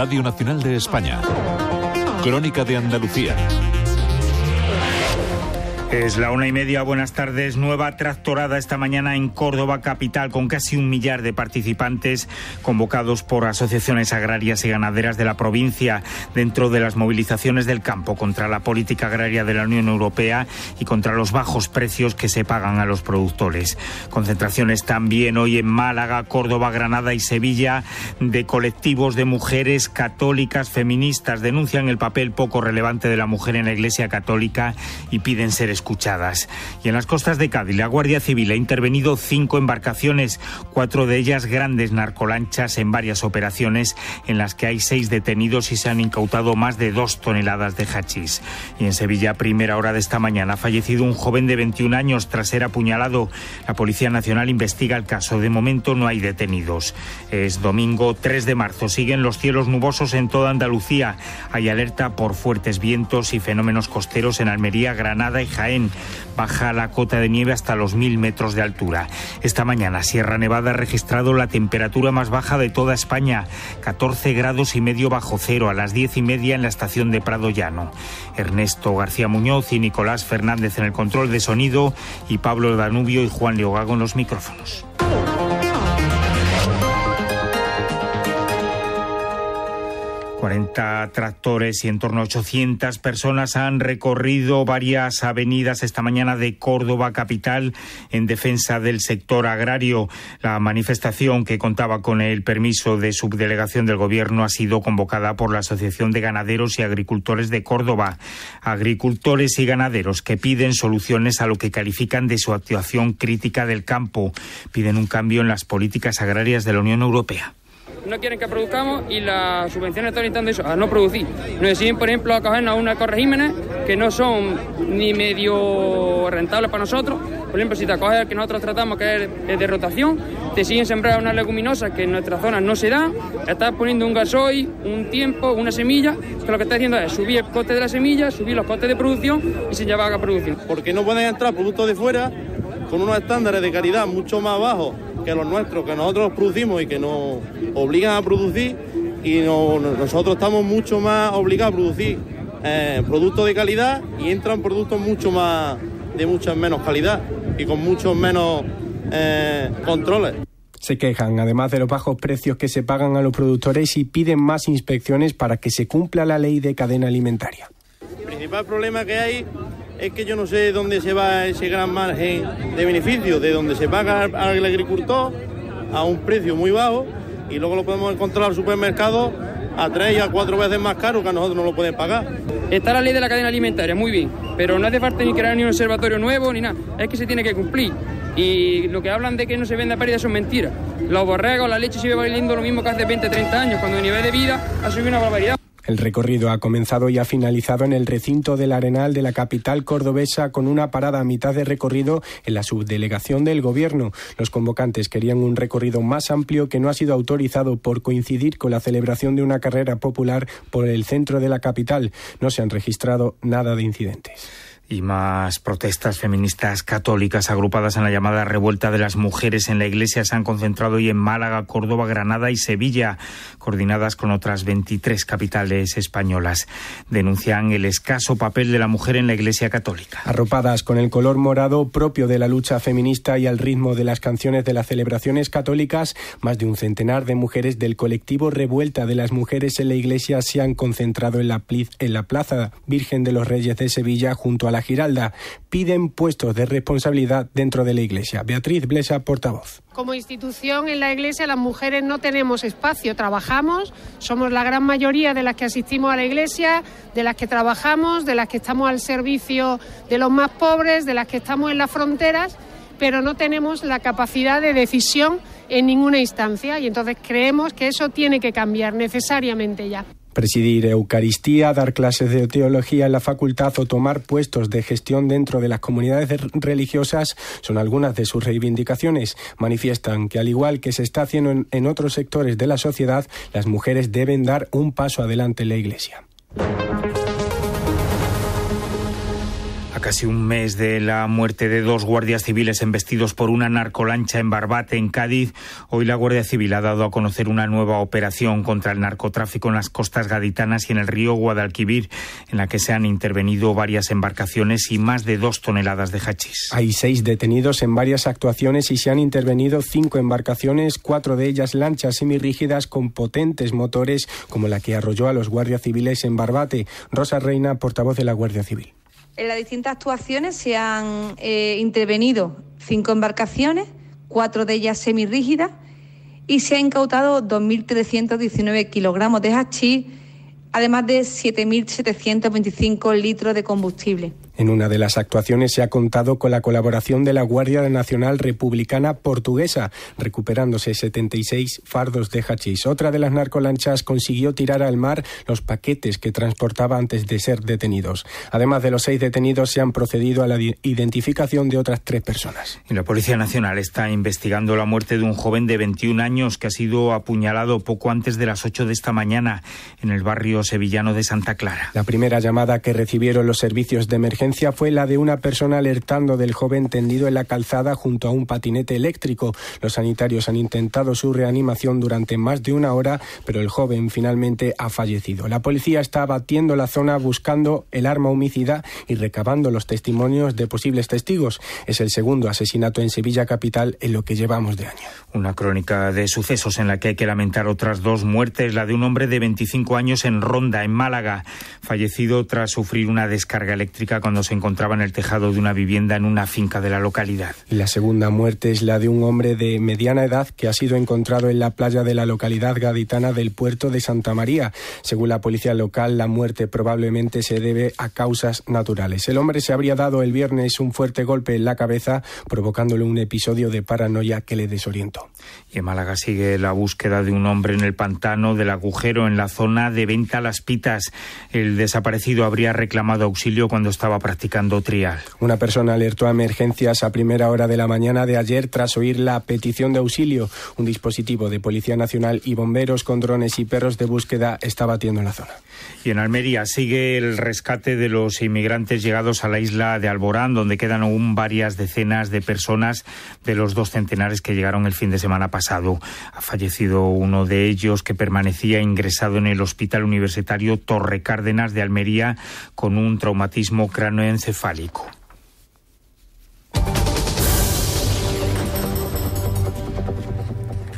Radio Nacional de España. Crónica de Andalucía. Es la una y media, buenas tardes. Nueva tractorada esta mañana en Córdoba capital con casi un millar de participantes convocados por asociaciones agrarias y ganaderas de la provincia dentro de las movilizaciones del campo contra la política agraria de la Unión Europea y contra los bajos precios que se pagan a los productores. Concentraciones también hoy en Málaga, Córdoba, Granada y Sevilla de colectivos de mujeres católicas feministas denuncian el papel poco relevante de la mujer en la Iglesia Católica y piden ser escuchadas. Y en las costas de Cádiz, la Guardia Civil ha intervenido cinco embarcaciones, cuatro de ellas grandes narcolanchas en varias operaciones en las que hay seis detenidos y se han incautado más de dos toneladas de hachís. Y en Sevilla, primera hora de esta mañana, ha fallecido un joven de 21 años tras ser apuñalado. La Policía Nacional investiga el caso. De momento no hay detenidos. Es domingo 3 de marzo. Siguen los cielos nubosos en toda Andalucía. Hay alerta por fuertes vientos y fenómenos costeros en Almería, Granada y Jaén baja la cota de nieve hasta los mil metros de altura. Esta mañana Sierra Nevada ha registrado la temperatura más baja de toda España, 14 grados y medio bajo cero a las diez y media en la estación de Prado Llano. Ernesto García Muñoz y Nicolás Fernández en el control de sonido y Pablo Danubio y Juan Leogago en los micrófonos. 40 tractores y en torno a 800 personas han recorrido varias avenidas esta mañana de Córdoba capital en defensa del sector agrario. La manifestación que contaba con el permiso de subdelegación del Gobierno ha sido convocada por la Asociación de Ganaderos y Agricultores de Córdoba. Agricultores y ganaderos que piden soluciones a lo que califican de su actuación crítica del campo. Piden un cambio en las políticas agrarias de la Unión Europea no quieren que produzcamos y las subvenciones están orientando eso, a no producir. Nos deciden, por ejemplo, a cogernos a unas corregímenes que no son ni medio rentables para nosotros. Por ejemplo, si te acoges que nosotros tratamos que es de rotación, te siguen sembrar unas leguminosas que en nuestras zonas no se dan, estás poniendo un gasoil, un tiempo, una semilla, que lo que está haciendo es subir el coste de la semilla, subir los costes de producción y se lleva a producción. Porque no pueden entrar productos de fuera con unos estándares de calidad mucho más bajos que los nuestros, que nosotros producimos y que nos obligan a producir y nosotros estamos mucho más obligados a producir eh, productos de calidad y entran productos mucho más de mucha menos calidad y con muchos menos eh, controles. Se quejan, además de los bajos precios que se pagan a los productores y piden más inspecciones para que se cumpla la ley de cadena alimentaria. El principal problema que hay es que yo no sé dónde se va ese gran margen de beneficio, de donde se paga al agricultor a un precio muy bajo y luego lo podemos encontrar al supermercado a tres y a cuatro veces más caro que a nosotros no lo pueden pagar. Está la ley de la cadena alimentaria, muy bien, pero no hace falta ni crear ni un observatorio nuevo ni nada, es que se tiene que cumplir. Y lo que hablan de que no se vende a pérdida son mentiras. Los borregos, la leche sigue valiendo lo mismo que hace 20, 30 años, cuando el nivel de vida ha subido una barbaridad. El recorrido ha comenzado y ha finalizado en el recinto del Arenal de la capital cordobesa con una parada a mitad de recorrido en la subdelegación del Gobierno. Los convocantes querían un recorrido más amplio que no ha sido autorizado por coincidir con la celebración de una carrera popular por el centro de la capital. No se han registrado nada de incidentes y más protestas feministas católicas agrupadas en la llamada revuelta de las mujeres en la iglesia se han concentrado hoy en Málaga, Córdoba, Granada y Sevilla, coordinadas con otras 23 capitales españolas. Denuncian el escaso papel de la mujer en la iglesia católica. Arropadas con el color morado propio de la lucha feminista y al ritmo de las canciones de las celebraciones católicas, más de un centenar de mujeres del colectivo Revuelta de las Mujeres en la Iglesia se han concentrado en la, en la Plaza Virgen de los Reyes de Sevilla junto a la Giralda. Piden puestos de responsabilidad dentro de la Iglesia. Beatriz Blesa, portavoz. Como institución en la Iglesia las mujeres no tenemos espacio, trabajamos, somos la gran mayoría de las que asistimos a la Iglesia, de las que trabajamos, de las que estamos al servicio de los más pobres, de las que estamos en las fronteras, pero no tenemos la capacidad de decisión en ninguna instancia y entonces creemos que eso tiene que cambiar necesariamente ya. Presidir Eucaristía, dar clases de teología en la facultad o tomar puestos de gestión dentro de las comunidades religiosas son algunas de sus reivindicaciones. Manifiestan que al igual que se está haciendo en, otros sectores de la sociedad, las mujeres deben dar un paso adelante en la Iglesia. Casi un mes de la muerte de dos guardias civiles embestidos por una narcolancha en Barbate, en Cádiz, hoy la Guardia Civil ha dado a conocer una nueva operación contra el narcotráfico en las costas gaditanas y en el río Guadalquivir, en la que se han intervenido varias embarcaciones y más de dos toneladas de hachís. Hay seis detenidos en varias actuaciones y se han intervenido cinco embarcaciones, cuatro de ellas lanchas semirrígidas con potentes motores, como la que arrolló a los guardias civiles en Barbate. Rosa Reina, portavoz de la Guardia Civil. En las distintas actuaciones se han eh, intervenido cinco embarcaciones, cuatro de ellas semirrígidas, y se ha incautado 2.319 kilogramos de hachís, además de 7.725 litros de combustible. En una de las actuaciones se ha contado con la colaboración de la Guardia Nacional Republicana Portuguesa, recuperándose 76 fardos de hachís. Otra de las narcolanchas consiguió tirar al mar los paquetes que transportaba antes de ser detenidos. Además de los seis detenidos, se han procedido a la identificación de otras tres personas. Y la Policía Nacional está investigando la muerte de un joven de 21 años que ha sido apuñalado poco antes de las 8 de esta mañana en el barrio sevillano de Santa Clara. La primera llamada que recibieron los servicios de emergencia fue la de una persona alertando del joven tendido en la calzada junto a un patinete eléctrico. Los sanitarios han intentado su reanimación durante más de una hora, pero el joven finalmente ha fallecido. La policía está batiendo la zona buscando el arma homicida y recabando los testimonios de posibles testigos. Es el segundo asesinato en Sevilla capital en lo que llevamos de año. Una crónica de sucesos en la que hay que lamentar otras dos muertes, la de un hombre de 25 años en Ronda, en Málaga, fallecido tras sufrir una descarga eléctrica cuando se encontraba en el tejado de una vivienda en una finca de la localidad. Y la segunda muerte es la de un hombre de mediana edad que ha sido encontrado en la playa de la localidad gaditana del puerto de Santa María. Según la policía local, la muerte probablemente se debe a causas naturales. El hombre se habría dado el viernes un fuerte golpe en la cabeza, provocándole un episodio de paranoia que le desorientó. Y en Málaga sigue la búsqueda de un hombre en el pantano del agujero en la zona de Venta Las Pitas. El desaparecido habría reclamado auxilio cuando estaba practicando trial. Una persona alertó a emergencias a primera hora de la mañana de ayer tras oír la petición de auxilio. Un dispositivo de Policía Nacional y bomberos con drones y perros de búsqueda está batiendo en la zona. Y en Almería sigue el rescate de los inmigrantes llegados a la isla de Alborán, donde quedan aún varias decenas de personas de los dos centenares que llegaron el fin de semana pasado. Ha fallecido uno de ellos que permanecía ingresado en el Hospital Universitario Torre Cárdenas de Almería con un traumatismo craneoencefálico encefálico.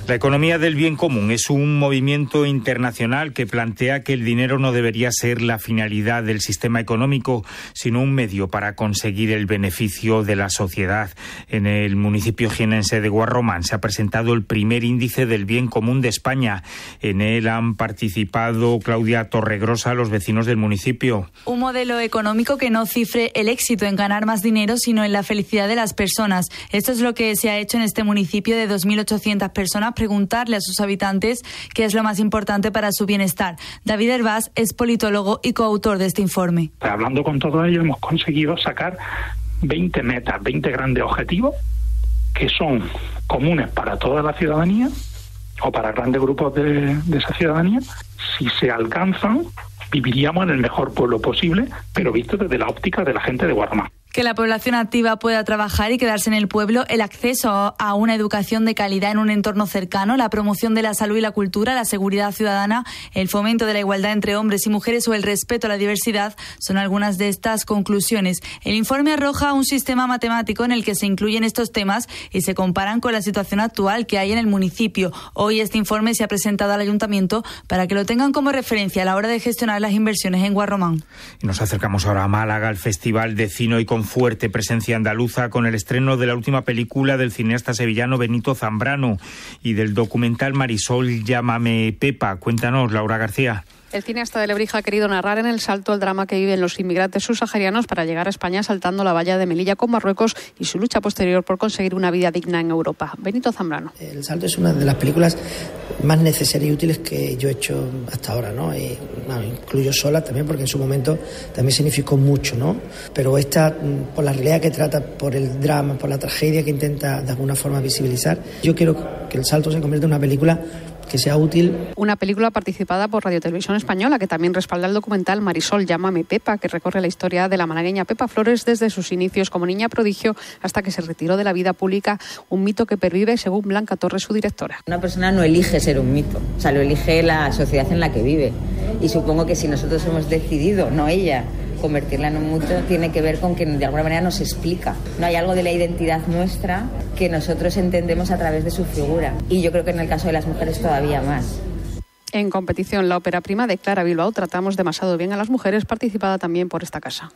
La economía del bien común es un movimiento internacional que plantea que el dinero no debería ser la finalidad del sistema económico, sino un medio para conseguir el beneficio de la sociedad. En el municipio jienense de Guarromán se ha presentado el primer índice del bien común de España. En él han participado Claudia Torregrosa, los vecinos del municipio. Un modelo económico que no cifre el éxito en ganar más dinero, sino en la felicidad de las personas. Esto es lo que se ha hecho en este municipio de 2.800 personas preguntarle a sus habitantes qué es lo más importante para su bienestar. David Herbaz es politólogo y coautor de este informe. Hablando con todos ellos hemos conseguido sacar 20 metas, 20 grandes objetivos que son comunes para toda la ciudadanía o para grandes grupos de, de esa ciudadanía. Si se alcanzan, viviríamos en el mejor pueblo posible, pero visto desde la óptica de la gente de Guarma que la población activa pueda trabajar y quedarse en el pueblo, el acceso a una educación de calidad en un entorno cercano, la promoción de la salud y la cultura, la seguridad ciudadana, el fomento de la igualdad entre hombres y mujeres o el respeto a la diversidad son algunas de estas conclusiones. El informe arroja un sistema matemático en el que se incluyen estos temas y se comparan con la situación actual que hay en el municipio. Hoy este informe se ha presentado al ayuntamiento para que lo tengan como referencia a la hora de gestionar las inversiones en Guarromán. Y nos acercamos ahora a Málaga, al Festival de Cino y fuerte presencia andaluza con el estreno de la última película del cineasta sevillano Benito Zambrano y del documental Marisol Llámame Pepa. Cuéntanos, Laura García. El cineasta de Lebrija ha querido narrar en el salto el drama que viven los inmigrantes subsaharianos para llegar a España saltando la valla de Melilla con Marruecos y su lucha posterior por conseguir una vida digna en Europa. Benito Zambrano. El salto es una de las películas más necesarias y útiles que yo he hecho hasta ahora, ¿no? Y, incluyo sola también porque en su momento también significó mucho, ¿no? Pero esta, mm, por la realidad que trata, por el drama, por la tragedia que intenta de alguna forma visibilizar, yo quiero que el salto se convierta en una película que sea útil. Una película participada por Radio Televisión Española que también respalda el documental Marisol Llámame Pepa, que recorre la historia de la malagueña Pepa Flores desde sus inicios como niña prodigio hasta que se retiró de la vida pública, un mito que pervive según Blanca Torres, su directora. Una persona no elige ser un mito, o sea, lo elige la sociedad en la que vive. Y supongo que si nosotros hemos decidido, no ella, convertirla en un mito tiene que ver con que de alguna manera nos explica. No hay algo de la identidad nuestra que nosotros entendemos a través de su figura. Y yo creo que en el caso de las mujeres todavía más. En competición, la ópera prima de Clara Bilbao, Tratamos demasiado bien a las mujeres, participada también por esta casa.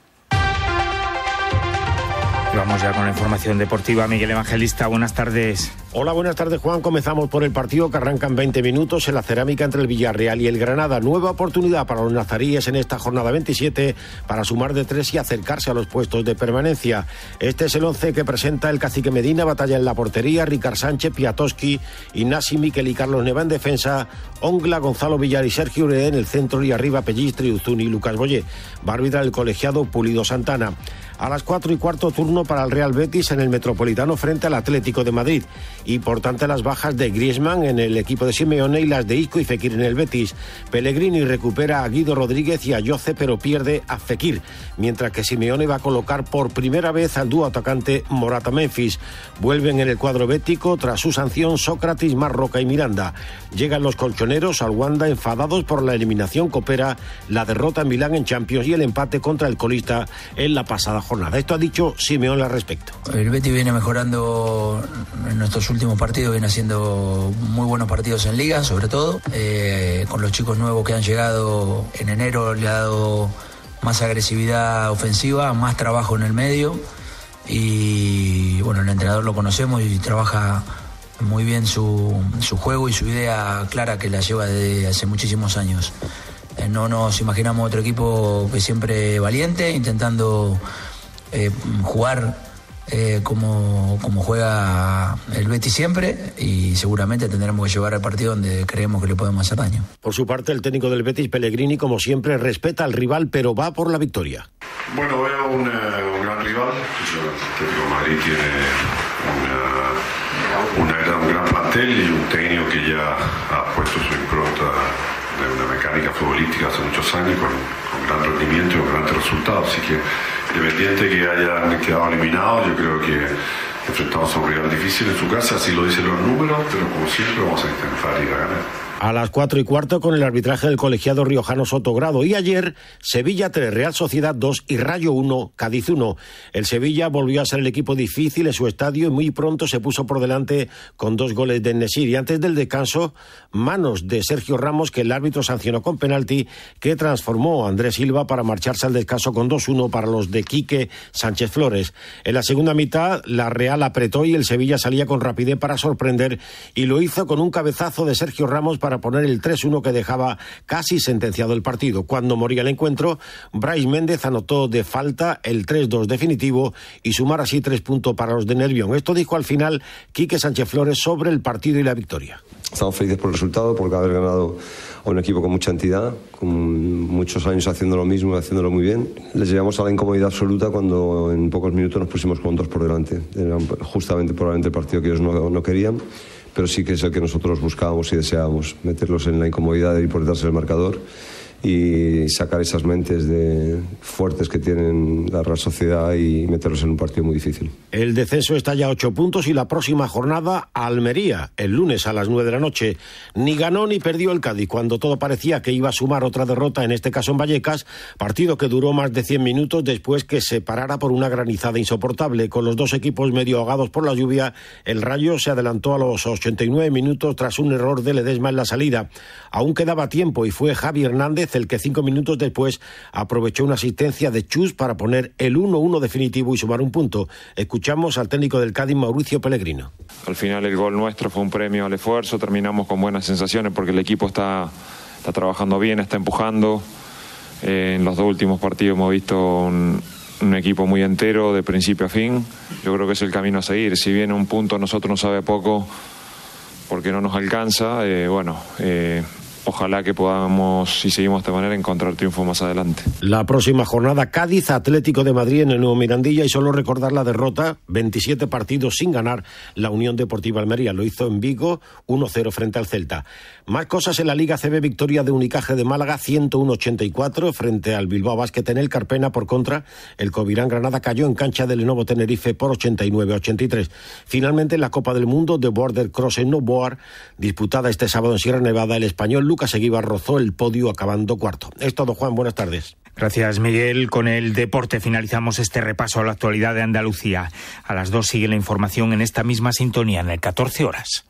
Vamos ya con la información deportiva. Miguel Evangelista, buenas tardes. Hola, buenas tardes, Juan. Comenzamos por el partido que arranca en 20 minutos en la cerámica entre el Villarreal y el Granada. Nueva oportunidad para los nazaríes en esta jornada 27 para sumar de tres y acercarse a los puestos de permanencia. Este es el once que presenta el cacique Medina, batalla en la portería, Ricard Sánchez, Piatoski, Ignasi Miquel y Carlos Neva en defensa, Ongla, Gonzalo Villar y Sergio Urede en el centro y arriba Pellistri, Uzuni y Lucas Boyé. Va a el colegiado Pulido Santana. A las cuatro y cuarto turno para el Real Betis en el Metropolitano frente al Atlético de Madrid. Importante las bajas de Griezmann en el equipo de Simeone y las de Isco y Fekir en el Betis. Pellegrini recupera a Guido Rodríguez y a Yoce, pero pierde a Fekir. Mientras que Simeone va a colocar por primera vez al dúo atacante Morata Memphis. Vuelven en el cuadro bético tras su sanción Sócrates, Marroca y Miranda. Llegan los colchoneros al Wanda enfadados por la eliminación coopera, la derrota en Milán en Champions y el empate contra el colista en la pasada jornada. Esto ha dicho Simeone al respecto. El Betis viene mejorando en nuestros últimos partidos, viene haciendo muy buenos partidos en liga, sobre todo. Eh, con los chicos nuevos que han llegado en enero le ha dado más agresividad ofensiva, más trabajo en el medio. Y bueno, el entrenador lo conocemos y trabaja muy bien su, su juego y su idea clara que la lleva desde hace muchísimos años. Eh, no nos imaginamos otro equipo que siempre valiente, intentando eh, jugar eh, como, como juega el Betis siempre y seguramente tendremos que llevar al partido donde creemos que le podemos hacer daño. Por su parte, el técnico del Betis, Pellegrini, como siempre, respeta al rival, pero va por la victoria. Bueno, veo un, un gran rival. El Atlético Madrid tiene una, una, un gran plantel y un técnico que ya ha puesto su impronta de una mecánica futbolística hace muchos años con, con gran rendimiento y con grandes resultados. Así que independiente que hayan quedado eliminados, yo creo que enfrentamos a un rival difícil en su casa, así lo dicen los números, pero como siempre vamos a intentar ir a ganar a las cuatro y cuarto con el arbitraje del colegiado riojano Sotogrado. Y ayer, Sevilla 3, Real Sociedad 2 y Rayo 1, Cádiz 1. El Sevilla volvió a ser el equipo difícil en su estadio y muy pronto se puso por delante con dos goles de Nesir. Y antes del descanso, manos de Sergio Ramos, que el árbitro sancionó con penalti, que transformó a Andrés Silva para marcharse al descanso con 2-1 para los de Quique Sánchez Flores. En la segunda mitad, la Real apretó y el Sevilla salía con rapidez para sorprender y lo hizo con un cabezazo de Sergio Ramos poner el 3-1 que dejaba casi sentenciado el partido. Cuando moría el encuentro, Bryce Méndez anotó de falta el 3-2 definitivo y sumar así tres puntos para los de Nervión. Esto dijo al final Quique Sánchez Flores sobre el partido y la victoria. Estamos felices por el resultado, por haber ganado a un equipo con mucha entidad, con muchos años haciendo lo mismo y haciéndolo muy bien. Les llevamos a la incomodidad absoluta cuando en pocos minutos nos pusimos con dos por delante. Era justamente probablemente el partido que ellos no querían pero sí que es el que nosotros buscábamos y deseábamos, meterlos en la incomodidad de ir por detrás del marcador y sacar esas mentes de fuertes que tienen la Real Sociedad y meterlos en un partido muy difícil. El descenso está ya a ocho puntos y la próxima jornada Almería, el lunes a las nueve de la noche. Ni ganó ni perdió el Cádiz cuando todo parecía que iba a sumar otra derrota, en este caso en Vallecas, partido que duró más de 100 minutos después que se parara por una granizada insoportable. Con los dos equipos medio ahogados por la lluvia, el Rayo se adelantó a los 89 minutos tras un error de Ledesma en la salida. Aún quedaba tiempo y fue Javi Hernández el que cinco minutos después aprovechó una asistencia de Chus para poner el 1-1 definitivo y sumar un punto. Escuchamos al técnico del Cádiz, Mauricio Pellegrino. Al final el gol nuestro fue un premio al esfuerzo, terminamos con buenas sensaciones porque el equipo está, trabajando bien, está empujando. Eh, en los dos últimos partidos hemos visto un, equipo muy entero de principio a fin. Yo creo que es el camino a seguir. Si bien un punto nosotros nos sabe poco porque no nos alcanza, eh, bueno, eh, ojalá que podamos, si seguimos de esta manera, encontrar triunfo más adelante. La próxima jornada, Cádiz, Atlético de Madrid en el Nuevo Mirandilla y solo recordar la derrota, 27 partidos sin ganar, la Unión Deportiva Almería lo hizo en Vigo, 1-0 frente al Celta. Más cosas en la Liga CB, victoria de Unicaje de Málaga, 101-84 frente al Bilbao Basket en el Carpena, por contra, el Covirán Granada cayó en cancha del Lenovo Tenerife por 89-83. Finalmente, en la Copa del Mundo de Border Cross en Novoar, disputada este sábado en Sierra Nevada, el español Lucas Eguibar rozó el podio acabando cuarto. Es todo, Juan. Buenas tardes. Gracias, Miguel. Con el deporte finalizamos este repaso a la actualidad de Andalucía. A las dos sigue la información en esta misma sintonía, en el 14 horas.